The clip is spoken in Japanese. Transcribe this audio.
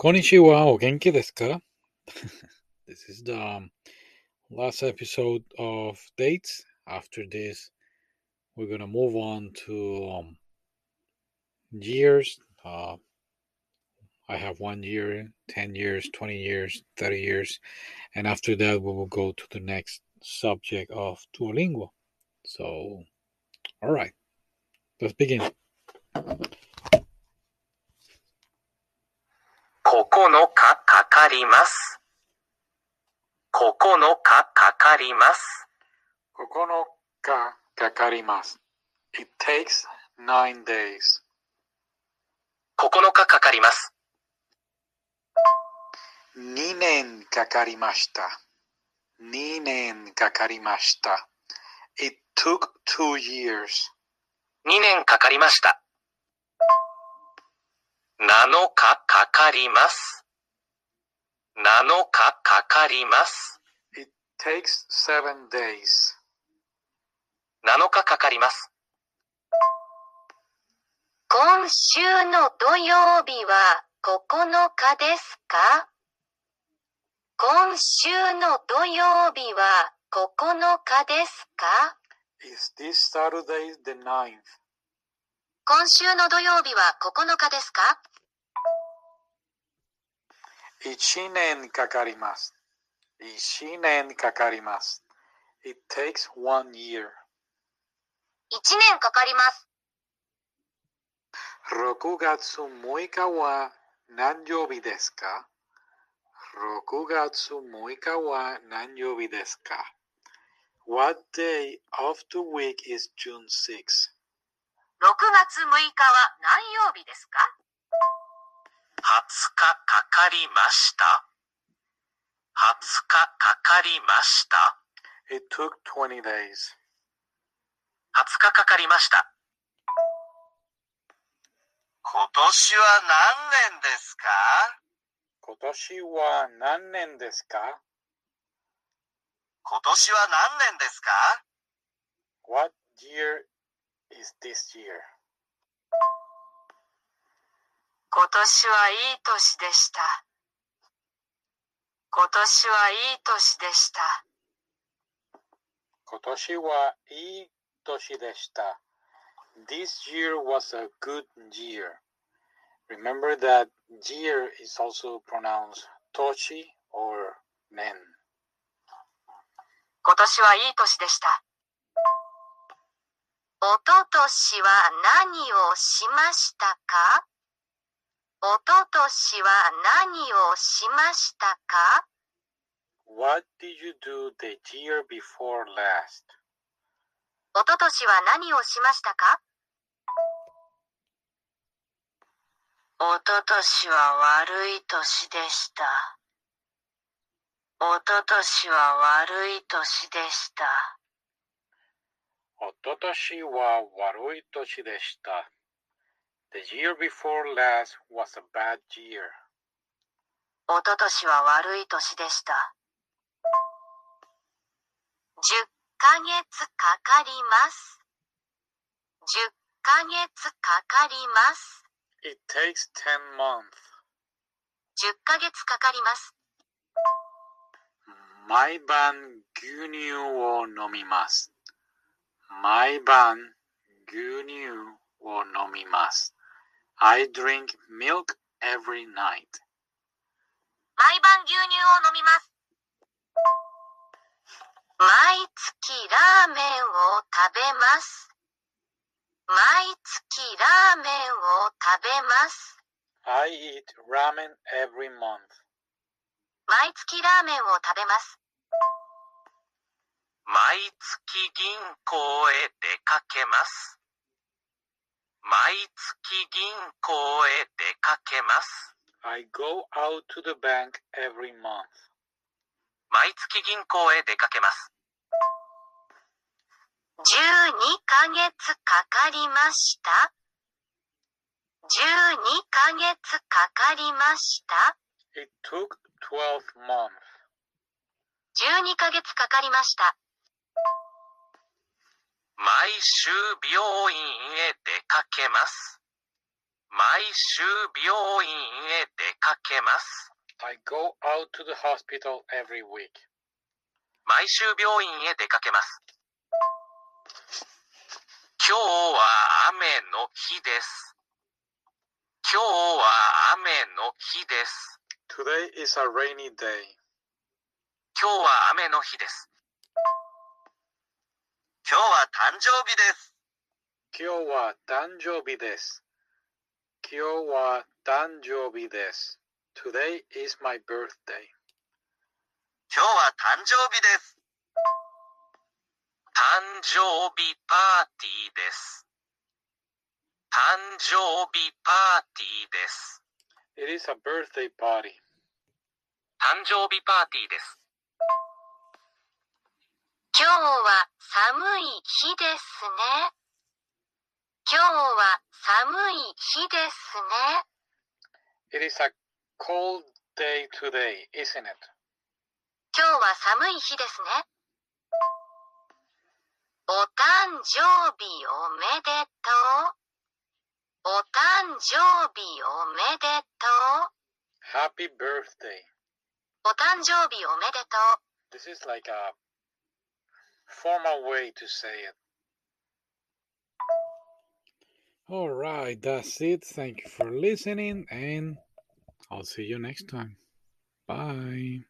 Konnichiwa or genki desu ka? this is the um, last episode of dates. After this, we're gonna move on to um, years. Uh, I have one year, 10 years, 20 years, 30 years, and after that, we will go to the next subject of Duolingo. So, all right, let's begin. 9日かかります。9日かかります。9日かかります。It takes nine days. 9日かかります。2年かかりました。2年かかりました。It took two years. 2年かかりました。7日かかります。7日かかります。It takes seven days. 7日かかります。今週の土曜日は9日ですか？今週の土曜日は9日ですか？Is this Saturday the 9th? 今週の土曜日は9日ですか？1年かかります。1年かかります。It takes one year. 1年かかります。6月6日は何曜日ですか ?6 月6日は何曜日ですか ?What day of the week is June 6? 6月6日は何曜日ですか？20日かかりました。20日かかりました。It took 20 days. 20日かかりました。今年は何年ですか？今年は何年ですか？今年は何年ですか ?What year is this year? 年はいい年でした。今年はいい年でした。今年はいい年でした。This year was a good year. Remember that year is also pronounced toshi or nen. 今年はいい年でした。おととしは何をしましたかおととしは何をしましたか？What did you do the year before last? おととしは何をしましたか？おととしは悪い年でした。おととしは悪い年でした。おととしは悪い年でした。The year before last was a bad year. おととしは悪い年でした。10ヶ月かかります。10ヶ月かかります。It takes 10 months. 10ヶ月かかります。毎晩牛乳を飲みます。毎晩牛乳を飲みます。I drink milk every night. 毎晩牛乳を飲みます。毎月ラーメンを食べます。毎月ラーメンを食べます。I eat ramen every month. 毎月ラーメンを食べます。毎月銀行へ出かけます。毎月銀行へ出かけます。I go out to the bank every month. 毎月銀行へ出かけます。12ヶ月かかりました。12ヶ月かかりました。It took 12 months. 12ヶ月かかりました。毎週病院へ出かけます。毎週病院へ出かけます。I go out to the hospital every week. 毎週病院へ出かけます。今日は雨の日です。今日は雨の日です。Today is a rainy day. 今日は雨の日です。今日は誕生日です。今日は誕生日です。今日は誕生日です。Today is my birthday. 今日は誕生日です。誕生日パーティーです。誕生日パーティーです。It is a birthday party. 誕生日パーティーです。今日は寒い日ですね。今日は寒い日ですね。It is a cold day today, isn't it? 今日は寒い日ですね。お誕生日おめでとう。お誕生日おめでとう。Happy birthday. お誕生日おめでとう。This is like a formal way to say it. All right, that's it. Thank you for listening, and I'll see you next time. Bye.